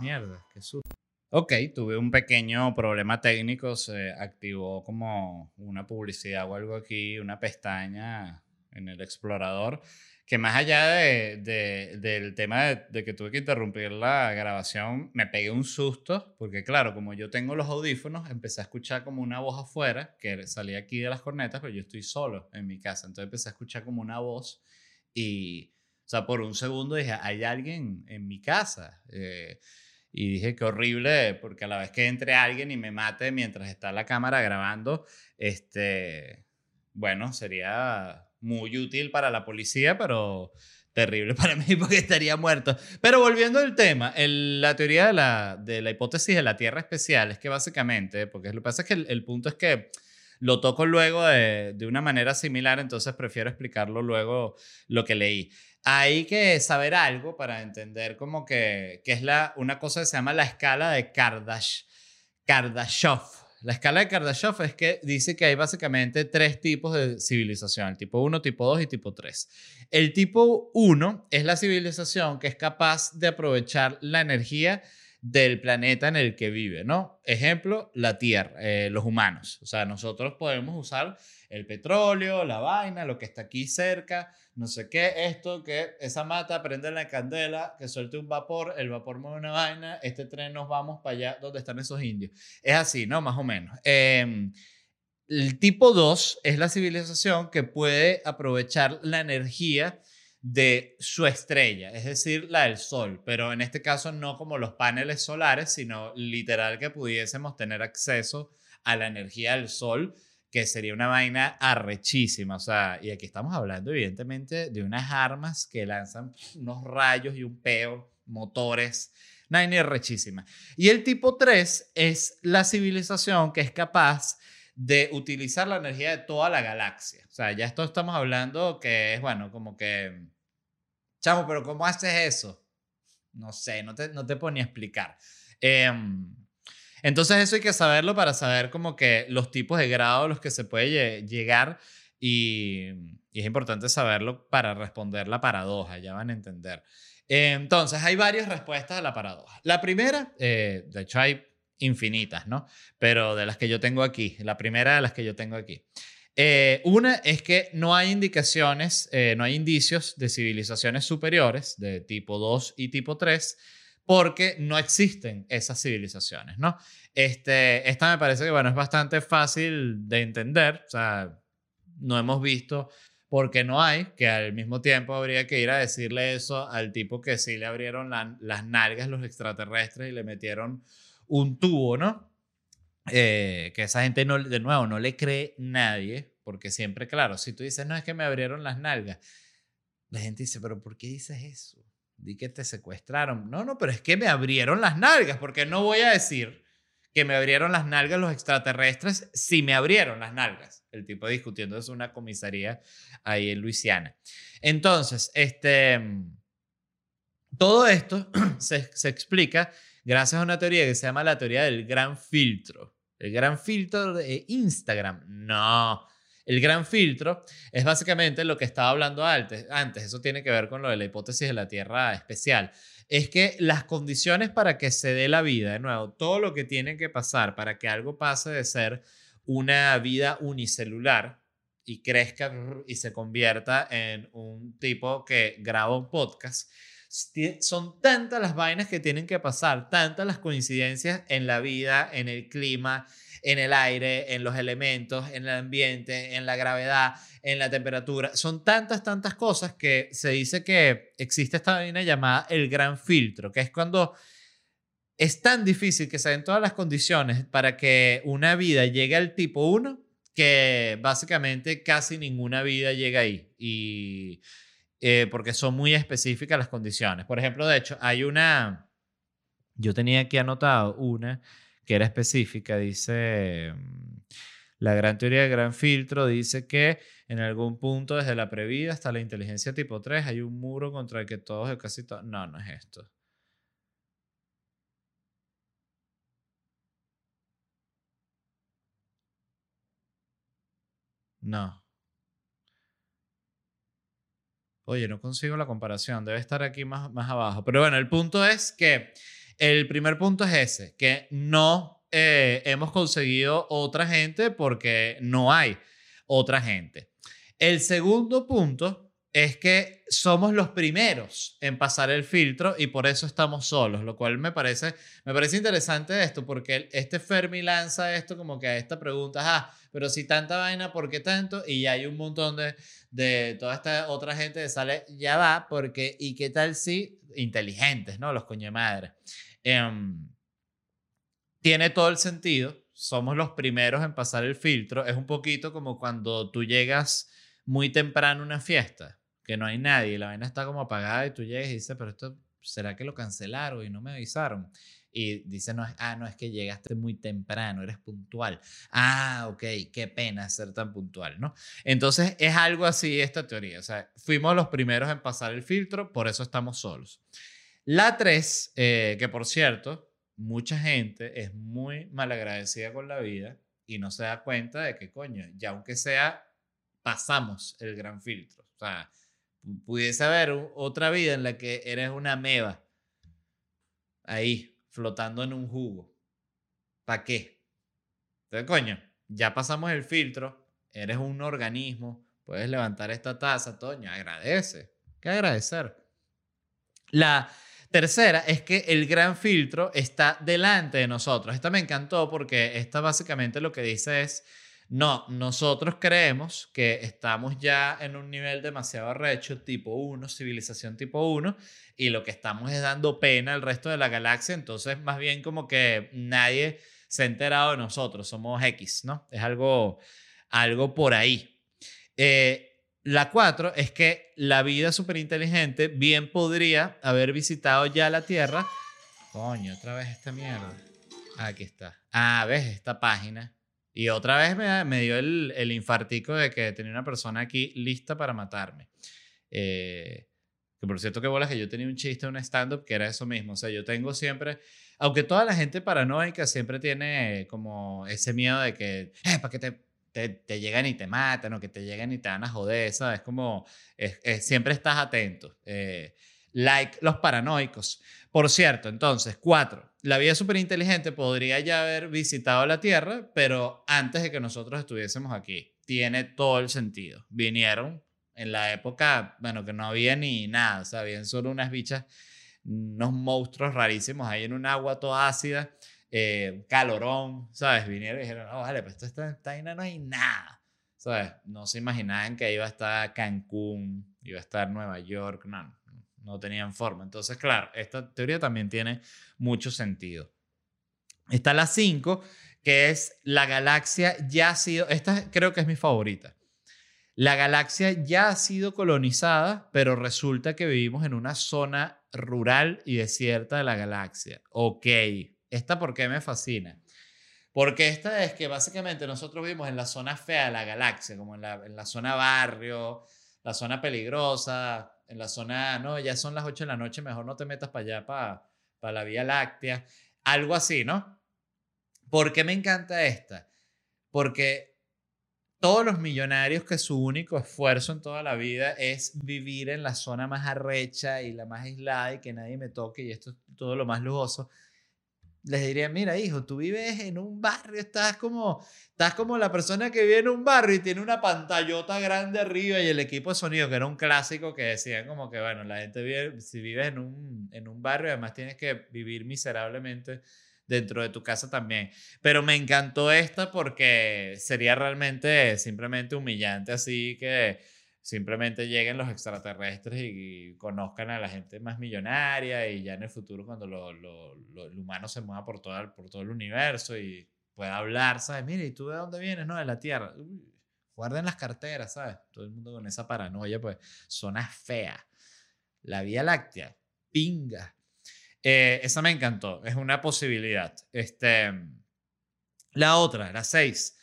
Speaker 1: Mierda, qué susto. Ok, tuve un pequeño problema técnico, se activó como una publicidad o algo aquí, una pestaña en el explorador que más allá de, del tema de, que tuve que interrumpir la grabación, me pegué un susto, porque claro, como yo tengo los audífonos, empecé a escuchar como una voz afuera, que salía aquí de las cornetas, pero yo estoy solo en mi casa, entonces empecé a escuchar como una voz y, o sea, por un segundo dije, hay alguien en mi casa. Eh, y dije, qué horrible, porque a la vez que entre alguien y me mate mientras está la cámara grabando, este, bueno, sería muy útil para la policía, pero terrible para mí porque estaría muerto. Pero volviendo al tema, la teoría de la, de la, hipótesis de la Tierra especial es que básicamente, porque lo que pasa es que el, punto es que lo toco luego de, de, una manera similar, entonces prefiero explicarlo luego lo que leí. Hay que saber algo para entender como que, que es la, una cosa que se llama la escala de Kardash, Kardashev la escala de Kardashev es que dice que hay básicamente tres tipos de civilización, el tipo 1, tipo 2 y tipo 3. El tipo 1 es la civilización que es capaz de aprovechar la energía del planeta en el que vive, ¿no? Ejemplo, la Tierra, eh, los humanos. O sea, nosotros podemos usar el petróleo, la vaina, lo que está aquí cerca, no sé qué, esto, que esa mata prende la candela, que suelte un vapor, el vapor mueve una vaina, este tren nos vamos para allá donde están esos indios. Es así, ¿no? Más o menos. Em, el tipo 2 es la civilización que puede aprovechar la energía de su estrella, es decir, la del Sol, pero en este caso no como los paneles solares, sino literal que pudiésemos tener acceso a la energía del Sol, que sería una vaina arrechísima, o sea, y aquí estamos hablando evidentemente de unas armas que lanzan unos rayos y un peo, motores, vaina arrechísima. Y el tipo 3 es la civilización que es capaz de utilizar la energía de toda la galaxia. O sea, ya esto estamos hablando que es, bueno, como que Chamo, pero ¿cómo haces eso? No sé, no te, no te ponía a explicar. Em, entonces eso hay que saberlo para saber como que los tipos de grado a los que se puede llegar y, es importante saberlo para responder la paradoja, ya van a entender. Entonces hay varias respuestas a la paradoja. La primera, eh, de hecho hay infinitas, ¿no? Pero de las que yo tengo aquí, la primera de las que yo tengo aquí. Eh, una es que no hay indicaciones, eh, no hay indicios de civilizaciones superiores de tipo 2 y tipo 3 porque no existen esas civilizaciones, ¿no? Este, esta me parece que, bueno, es bastante fácil de entender, o sea, no hemos visto por qué no hay, que al mismo tiempo habría que ir a decirle eso al tipo que sí le abrieron las nalgas los extraterrestres y le metieron un tubo, ¿no? Eh, que esa gente, no, de nuevo, no le cree nadie, porque siempre, claro, si tú dices, no es que me abrieron las nalgas, la gente dice, pero ¿por qué dices eso? Di que te secuestraron. No, no, pero es que me abrieron las nalgas, porque no voy a decir que me abrieron las nalgas los extraterrestres si me abrieron las nalgas. El tipo discutiendo es una comisaría ahí en Luisiana. Entonces, este, todo esto se, se explica gracias a una teoría que se llama la teoría del gran filtro. El gran filtro de Instagram. No. El gran filtro es básicamente lo que estaba hablando antes. Eso tiene que ver con lo de la hipótesis de la Tierra especial. Es que las condiciones para que se dé la vida, de nuevo, todo lo que tiene que pasar para que algo pase de ser una vida unicelular y crezca y se convierta en un tipo que graba un podcast, son tantas las vainas que tienen que pasar, tantas las coincidencias en la vida, en el clima, en el aire, en los elementos, en el ambiente, en la gravedad, en la temperatura. Son tantas, tantas cosas que se dice que existe esta vaina llamada el gran filtro, que es cuando es tan difícil que se den todas las condiciones para que una vida llegue al tipo 1 que básicamente casi ninguna vida llega ahí. Y eh, porque son muy específicas las condiciones. Por ejemplo, de hecho, hay una, yo tenía aquí anotado una que era específica, dice, mm, la gran teoría del gran filtro dice que en algún punto desde la previda hasta la inteligencia tipo 3 hay un muro contra el que todos, casi todos, no, no es esto. No. Oye, no consigo la comparación, debe estar aquí más, más abajo. Pero bueno, el punto es que el primer punto es ese, que no eh, hemos conseguido otra gente porque no hay otra gente. El segundo punto es que somos los primeros en pasar el filtro y por eso estamos solos, lo cual me parece, me parece interesante esto, porque este Fermi lanza esto como que a esta pregunta, ah, pero si tanta vaina, ¿por qué tanto? Y ya hay un montón de, de toda esta otra gente que sale, ya va, porque, ¿y qué tal si inteligentes, ¿no? Los coño madre. Em, tiene todo el sentido, somos los primeros en pasar el filtro, es un poquito como cuando tú llegas muy temprano a una fiesta que no hay nadie, la vaina está como apagada y tú llegas y dices, pero esto, ¿será que lo cancelaron y no me avisaron? Y dice, no, ah, no, es que llegaste muy temprano, eres puntual. Ah, ok, qué pena ser tan puntual, ¿no? Entonces es algo así esta teoría, o sea, fuimos los primeros en pasar el filtro, por eso estamos solos. La tres, eh, que por cierto, mucha gente es muy malagradecida con la vida y no se da cuenta de que, coño, ya aunque sea, pasamos el gran filtro. O sea, pudiese haber otra vida en la que eres una meba ahí, flotando en un jugo. ¿Para qué? Entonces, coño, ya pasamos el filtro, eres un organismo, puedes levantar esta taza, Toño, agradece. ¿Qué agradecer? La tercera es que el gran filtro está delante de nosotros. Esta me encantó porque esta básicamente lo que dice es no, nosotros creemos que estamos ya en un nivel demasiado arrecho, tipo 1, civilización tipo 1, y lo que estamos es dando pena al resto de la galaxia, entonces más bien como que nadie se ha enterado de nosotros, somos X, ¿no? Es algo, algo por ahí. Eh, la 4 es que la vida superinteligente bien podría haber visitado ya la Tierra. Coño, otra vez esta mierda. Aquí está. Ah, ves esta página y otra vez me, dio el, el, infartico de que tenía una persona aquí lista para matarme. Eh, que por cierto, que bolas que yo tenía un chiste, un stand-up que era eso mismo. O sea, yo tengo siempre, aunque toda la gente paranoica siempre tiene como ese miedo de que, eh, para que te, te, llegan y te matan o que te llegan y te van a joder, ¿sabes? Como, es, siempre estás atento. Eh, like los paranoicos. Por cierto, entonces, cuatro, la vida superinteligente podría ya haber visitado la Tierra, pero antes de que nosotros estuviésemos aquí. Tiene todo el sentido. Vinieron en la época, bueno, que no había ni nada, o sea, habían solo unas bichas, unos monstruos rarísimos ahí en un agua toda ácida, eh, calorón, ¿sabes? Vinieron y dijeron, no, vale, pues esta, esta no hay nada, ¿sabes? No se imaginaban que iba a estar Cancún, iba a estar Nueva York, no, no tenían forma. Entonces, claro, esta teoría también tiene mucho sentido. Está la 5, que es la galaxia ya ha sido, esta creo que es mi favorita. La galaxia ya ha sido colonizada, pero resulta que vivimos en una zona rural y desierta de la galaxia. Ok, esta por qué me fascina. Porque esta es que básicamente nosotros vivimos en la zona fea de la galaxia, como en la, en la zona barrio, la zona peligrosa, en la zona, no, ya son las 8 de la noche, mejor no te metas para allá, para, para la Vía Láctea, algo así, ¿no? ¿Por qué me encanta esta? Porque todos los millonarios que su único esfuerzo en toda la vida es vivir en la zona más arrecha y la más aislada y que nadie me toque y esto es todo lo más lujoso, les diría, mira, hijo, tú vives en un barrio, estás como, estás como la persona que vive en un barrio y tiene una pantallota grande arriba y el equipo de sonido, que era un clásico que decían como que, bueno, la gente vive, si vives en un, en un barrio, además tienes que vivir miserablemente dentro de tu casa también. Pero me encantó esta porque sería realmente simplemente humillante así que simplemente lleguen los extraterrestres y, conozcan a la gente más millonaria y ya en el futuro cuando lo, lo, el humano se mueva por todo, el, por todo el universo y pueda hablar, ¿sabes? Mire, ¿y tú de dónde vienes? No, de la Tierra. guarden las carteras, ¿sabes? Todo el mundo con esa paranoia, pues, zona fea. La Vía Láctea, pinga. Eh, esa me encantó, es una posibilidad. Este, la otra, la seis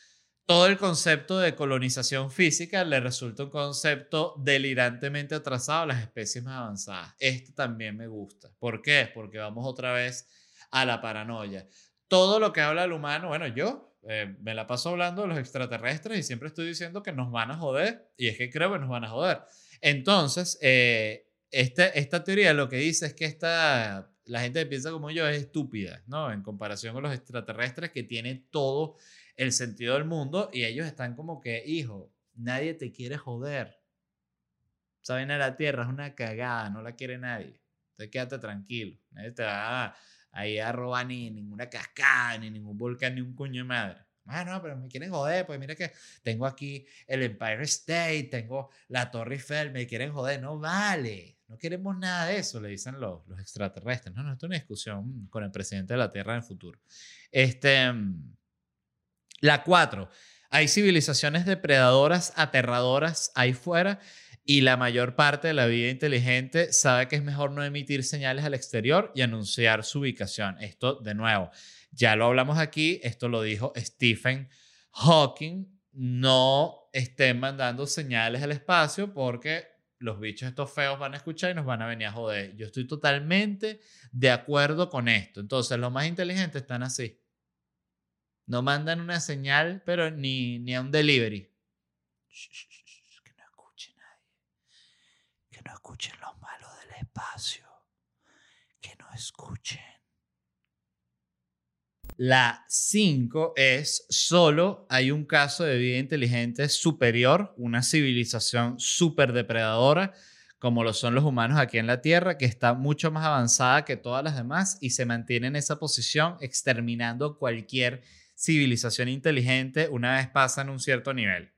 Speaker 1: todo el concepto de colonización física le resulta un concepto delirantemente atrasado a las especies más avanzadas. Este también me gusta. ¿Por qué? Porque vamos otra vez a la paranoia. Todo lo que habla el humano, bueno, yo eh, me la paso hablando de los extraterrestres y siempre estoy diciendo que nos van a joder y es que creo que nos van a joder. Entonces, eh, este, esta teoría lo que dice es que esta, la gente que piensa como yo es estúpida, ¿no? En comparación con los extraterrestres que tienen todo el sentido del mundo y ellos están como que, hijo, nadie te quiere joder. Saben a la tierra es una cagada, no la quiere nadie. Entonces quédate tranquilo. Nadie te va a, ahí a robar ni ninguna cascada, ni ningún volcán, ni un coño de madre. Ah, no, pero me quieren joder, pues mira que tengo aquí el Empire State, tengo la Torre Eiffel, me quieren joder. No vale, no queremos nada de eso, le dicen los, los extraterrestres. No, no, esto es una discusión con el presidente de la Tierra en el futuro. Este, la cuatro, hay civilizaciones depredadoras, aterradoras ahí fuera y la mayor parte de la vida inteligente sabe que es mejor no emitir señales al exterior y anunciar su ubicación. Esto, de nuevo, ya lo hablamos aquí, esto lo dijo Stephen Hawking, no estén mandando señales al espacio porque los bichos estos feos van a escuchar y nos van a venir a joder. Yo estoy totalmente de acuerdo con esto. Entonces, los más inteligentes están así. No mandan una señal, pero ni, ni a un delivery. que no escuche nadie. Que no escuchen los malos del espacio. Que no escuchen. La 5 es solo hay un caso de vida inteligente superior, una civilización súper depredadora, como lo son los humanos aquí en la Tierra, que está mucho más avanzada que todas las demás y se mantiene en esa posición exterminando cualquier civilización inteligente una vez pasan un cierto nivel.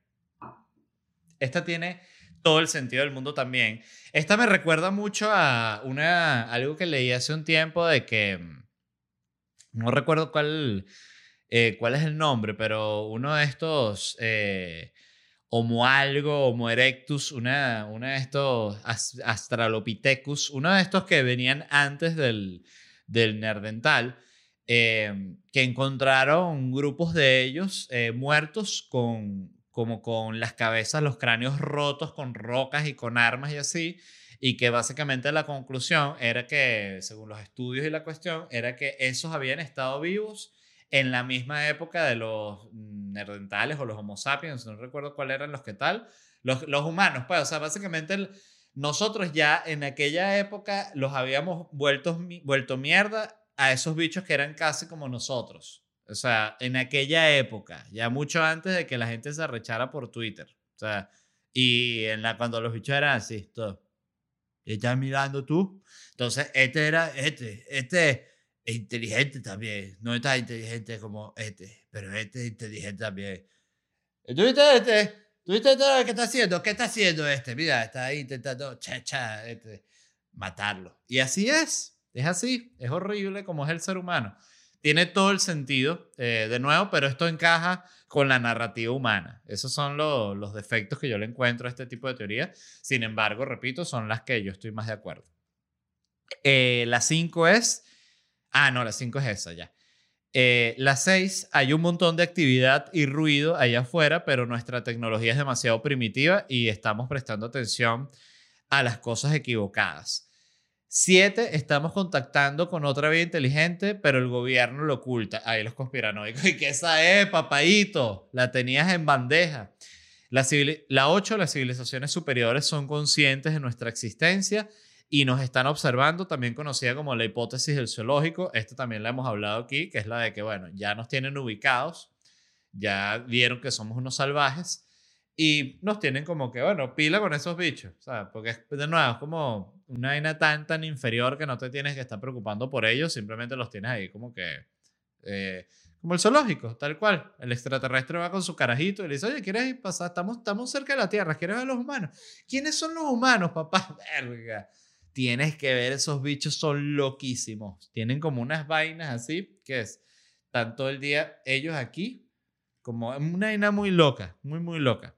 Speaker 1: Esta tiene todo el sentido del mundo también. Esta me recuerda mucho a una, algo que leí hace un tiempo de que, mm, no recuerdo cuál, eh, cuál es el nombre, pero uno de estos... Eh, Homo algo, Homo erectus, una, una de estos Astralopithecus, uno de estos que venían antes del, del Nerdental, Em, que encontraron grupos de ellos eh, muertos con, como con las cabezas, los cráneos rotos con rocas y con armas y así, y que básicamente la conclusión era que, según los estudios y la cuestión, era que esos habían estado vivos en la misma época de los nerdentales o los homo sapiens, no recuerdo cuáles eran los que tal, los, los humanos, pues, o sea, básicamente nosotros ya en aquella época los habíamos vuelto, vuelto mierda a esos bichos que eran casi como nosotros. O sea, en aquella época, ya mucho antes de que la gente se arrechara por Twitter. O sea, y en la, cuando los bichos eran así, todo. Estás mirando tú. Entonces, este era, este, este es inteligente también. No es tan inteligente como este, pero este es inteligente también. ¿Tú viste este? ¿Tú viste todo lo que está haciendo? ¿Qué está haciendo este? Mira, está ahí intentando cha, cha, este, matarlo. Y así es. Es así, es horrible como es el ser humano. Tiene todo el sentido, eh, de nuevo, pero esto encaja con la narrativa humana. Esos son los defectos que yo le encuentro a este tipo de teoría. Sin embargo, repito, son las que yo estoy más de acuerdo. Eh, la 5 es... Ah, no, la 5 es esa ya. Eh, la 6, hay un montón de actividad y ruido allá afuera, pero nuestra tecnología es demasiado primitiva y estamos prestando atención a las cosas equivocadas. Siete, estamos contactando con otra vía inteligente, pero el gobierno lo oculta. Ahí los conspiranoicos. ¿Y qué esa es, papadito? La tenías en bandeja. La, la ocho, las civilizaciones superiores son conscientes de nuestra existencia y nos están observando, también conocida como la hipótesis del zoológico. Esto también la hemos hablado aquí, que es la de que, bueno, ya nos tienen ubicados, ya vieron que somos unos salvajes y nos tienen como que, bueno, pila con esos bichos, ¿sabes? Porque de nuevo es como una vaina tan, tan inferior que no te tienes que estar preocupando por ellos, simplemente los tienes ahí como que, eh, como el zoológico, tal cual. El extraterrestre va con su carajito y le dice, oye, ¿quieres pasar? Estamos, estamos cerca de la Tierra, ¿quieres ver a los humanos? ¿Quiénes son los humanos, papá? Verga. Tienes que ver, esos bichos son loquísimos. Tienen como unas vainas así, que es, tanto el día ellos aquí, como una vaina muy loca, muy, muy loca.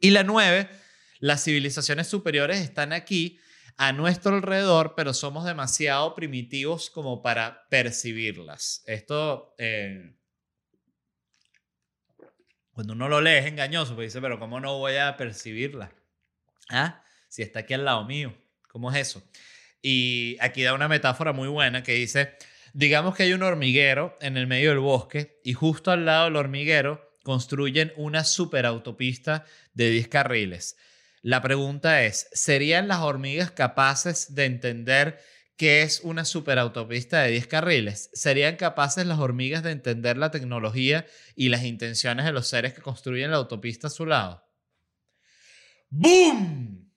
Speaker 1: Y la nueve, las civilizaciones superiores están aquí a nuestro alrededor, pero somos demasiado primitivos como para percibirlas. Esto, eh, cuando uno lo lee es engañoso, porque dice, pero ¿cómo no voy a percibirla? ¿Ah? Si está aquí al lado mío, ¿cómo es eso? Y aquí da una metáfora muy buena que dice, digamos que hay un hormiguero en el medio del bosque y justo al lado del hormiguero construyen una superautopista de 10 carriles. La pregunta es, ¿serían las hormigas capaces de entender qué es una superautopista de 10 carriles? ¿Serían capaces las hormigas de entender la tecnología y las intenciones de los seres que construyen la autopista a su lado? ¡Boom!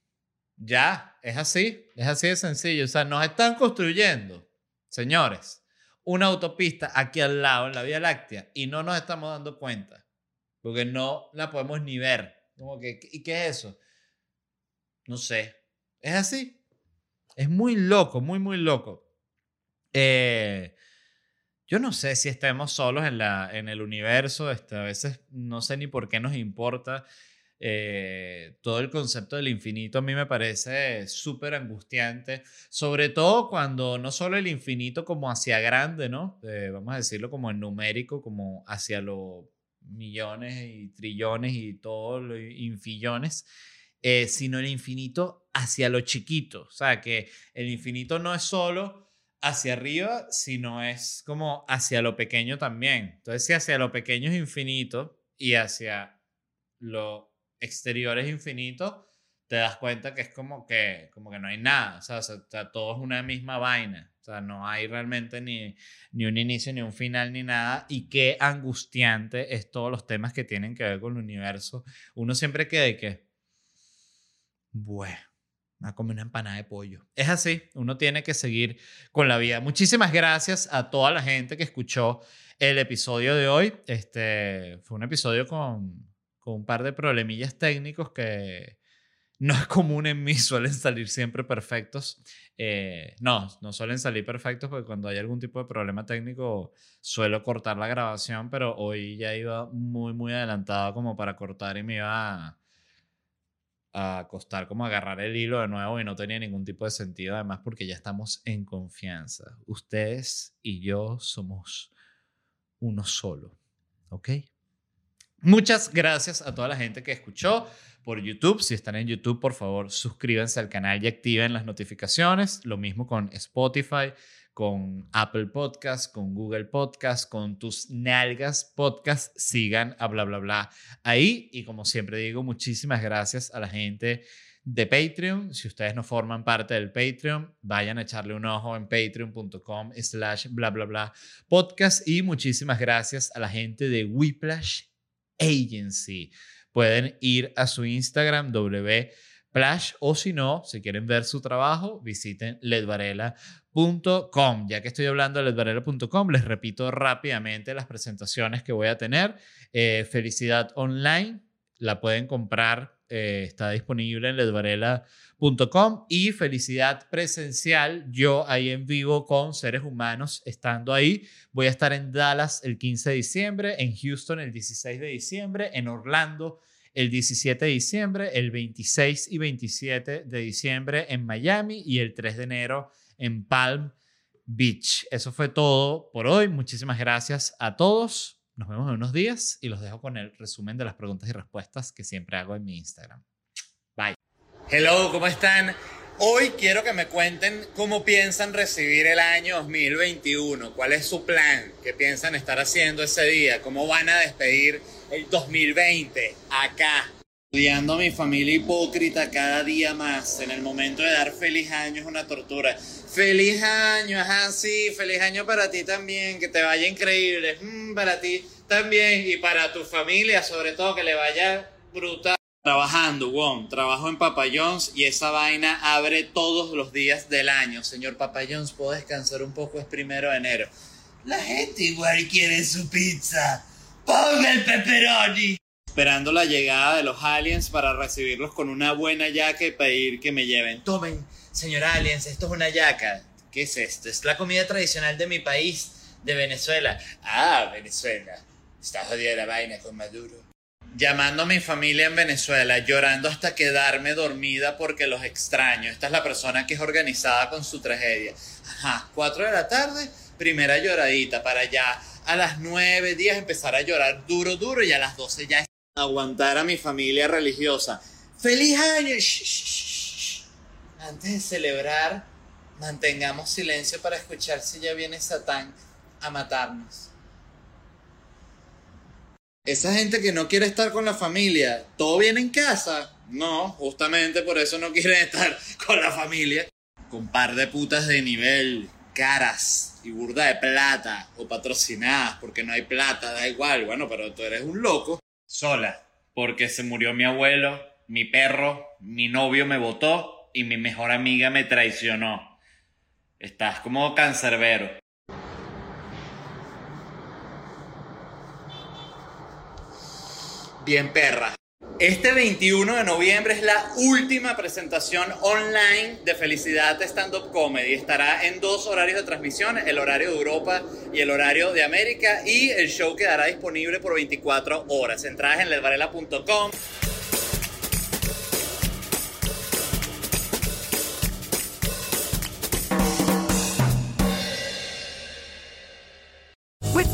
Speaker 1: Ya, es así, es así de sencillo. O sea, nos están construyendo, señores, una autopista aquí al lado en la Vía Láctea y no nos estamos dando cuenta porque no la podemos ni ver. Como que, ¿Y qué es eso? No sé. Es así. Es muy loco, muy, muy loco. Eh, yo no sé si estemos solos en, la, en el universo. Este, a veces no sé ni por qué nos importa. Eh, todo el concepto del infinito a mí me parece súper angustiante, sobre todo cuando no solo el infinito como hacia grande, ¿no? Eh, vamos a decirlo como en numérico, como hacia lo millones y trillones y todos los infillones, eh, sino el infinito hacia lo chiquito. O sea, que el infinito no es solo hacia arriba, sino es como hacia lo pequeño también. Entonces, si hacia lo pequeño es infinito y hacia lo exterior es infinito, te das cuenta que es como que, como que no hay nada, o sea, todo es una misma vaina, o sea, no hay realmente ni, ni un inicio, ni un final, ni nada, y qué angustiante es todos los temas que tienen que ver con el universo. Uno siempre queda de que, bueno, me a comer una empanada de pollo. Es así, uno tiene que seguir con la vida. Muchísimas gracias a toda la gente que escuchó el episodio de hoy. Este fue un episodio con, con un par de problemillas técnicos que no es común en mí, suelen salir siempre perfectos. Eh, no, no suelen salir perfectos porque cuando hay algún tipo de problema técnico suelo cortar la grabación, pero hoy ya iba muy, muy adelantado como para cortar y me iba a costar como agarrar el hilo de nuevo y no tenía ningún tipo de sentido además porque ya estamos en confianza. Ustedes y yo somos uno solo, ¿ok? Muchas gracias a toda la gente que escuchó por YouTube. Si están en YouTube, por favor, suscríbanse al canal y activen las notificaciones. Lo mismo con Spotify, con Apple Podcast, con Google Podcast, con tus nalgas podcast. Sigan a bla, bla, bla ahí. Y como siempre digo, muchísimas gracias a la gente de Patreon. Si ustedes no forman parte del Patreon, vayan a echarle un ojo en patreon.com slash bla, bla, bla podcast. Y muchísimas gracias a la gente de Whiplash Agency pueden ir a su Instagram wplash o si no, si quieren ver su trabajo, visiten ledvarela.com. Ya que estoy hablando de ledvarela.com, les repito rápidamente las presentaciones que voy a tener. Eh, Felicidad Online, la pueden comprar, eh, está disponible en ledvarela.com y Felicidad Presencial, yo ahí en vivo con seres humanos, estando ahí. Voy a estar en Dallas el 15 de diciembre, en Houston el 16 de diciembre, en Orlando 17 de diciembre, el 26 y 27 de diciembre en Miami y el 3 de enero en Palm Beach. Eso fue todo por hoy. Muchísimas gracias a todos. Nos vemos en unos días y los dejo con el resumen de las preguntas y respuestas que siempre hago en mi Instagram. Bye. Hello, ¿cómo están? Hoy quiero que me cuenten cómo piensan recibir el año 2021, cuál es su plan, qué piensan estar haciendo ese día, cómo van a despedir el 2020 acá. Estudiando a mi familia hipócrita cada día más. En el momento de dar feliz año es una tortura. Feliz año, ajá, sí, feliz año para ti también, que te vaya increíble. Mm, para ti también y para tu familia, sobre todo, que le vaya brutal. Trabajando, Won, trabajo en Papa John's y esa vaina abre todos los días del año. Señor Papa John's, ¿puedo descansar un poco? Es primero de enero. La gente igual quiere su pizza. Ponga el pepperoni. Esperando la llegada de los aliens para recibirlos con una buena yaca y pedir que me lleven. Tomen, señor aliens, esto es una yaca. ¿Qué es esto? Es la comida tradicional de mi país, de Venezuela. Ah, Venezuela. Está jodida la vaina con Maduro llamando a mi familia en Venezuela, llorando hasta quedarme dormida porque los extraño. Esta es la persona que es organizada con su tragedia. Ajá, 4 de la tarde, primera lloradita para ya a las 9, 10 empezar a llorar duro, duro y a las 12 ya aguantar a mi familia religiosa. ¡Feliz año! Antes de celebrar, mantengamos silencio para escuchar si ya viene Satán a matarnos. Esa gente que no quiere estar con la familia, ¿todo bien en casa? No, justamente por eso no quieren estar con la familia. Con par de putas de nivel, caras y burda de plata o patrocinadas porque no hay plata, da igual. Bueno, pero tú eres un loco. Sola, porque se murió mi abuelo, mi perro, mi novio me votó y mi mejor amiga me traicionó. Estás como cancerbero. Bien perra. Este 21 de noviembre es la última presentación online de Felicidad Stand Up Comedy. Estará en dos horarios de transmisión, el horario de Europa y el horario de América. Y el show quedará disponible por 24 horas. Entradas en ledvarela.com.